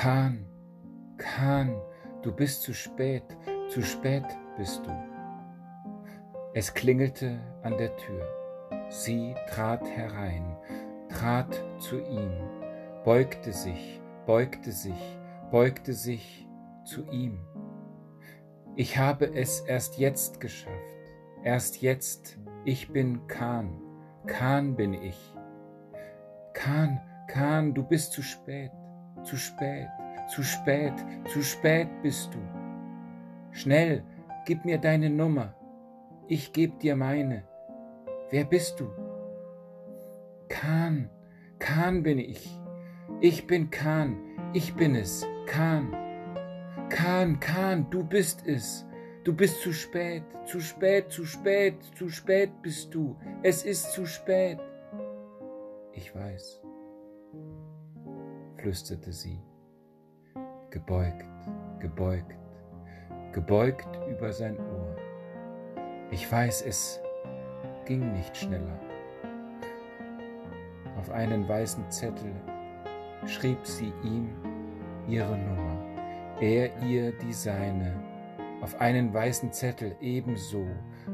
Kahn, Kahn, du bist zu spät, zu spät bist du. Es klingelte an der Tür. Sie trat herein, trat zu ihm, beugte sich, beugte sich, beugte sich zu ihm. Ich habe es erst jetzt geschafft, erst jetzt, ich bin Kahn, Kahn bin ich. Kahn, Kahn, du bist zu spät, zu spät, zu spät, zu spät bist du. Schnell, gib mir deine Nummer, ich geb dir meine. Wer bist du? Kahn, Kahn bin ich. Ich bin Kahn, ich bin es, Kahn. Kahn, Kahn, du bist es. Du bist zu spät, zu spät, zu spät, zu spät bist du. Es ist zu spät. Ich weiß, flüsterte sie, gebeugt, gebeugt, gebeugt über sein Ohr. Ich weiß, es ging nicht schneller. Auf einen weißen Zettel schrieb sie ihm ihre Nummer, er ihr die seine, auf einen weißen Zettel ebenso,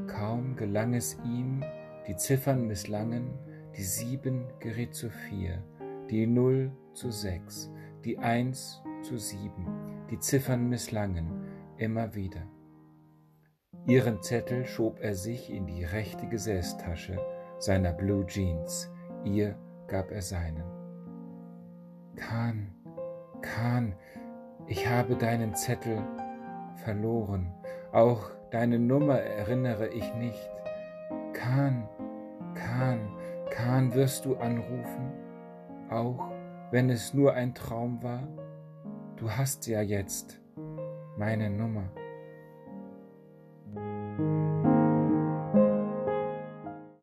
kaum gelang es ihm, die Ziffern misslangen, die sieben geriet zu vier, die Null zu sechs, die Eins zu sieben, die Ziffern misslangen, immer wieder. Ihren Zettel schob er sich in die rechte Gesäßtasche seiner Blue Jeans, ihr gab er seinen. Kahn, Kahn, ich habe deinen Zettel verloren, auch deine Nummer erinnere ich nicht. Kahn, Kahn, Kahn, wirst du anrufen, auch wenn es nur ein Traum war? Du hast ja jetzt meine Nummer.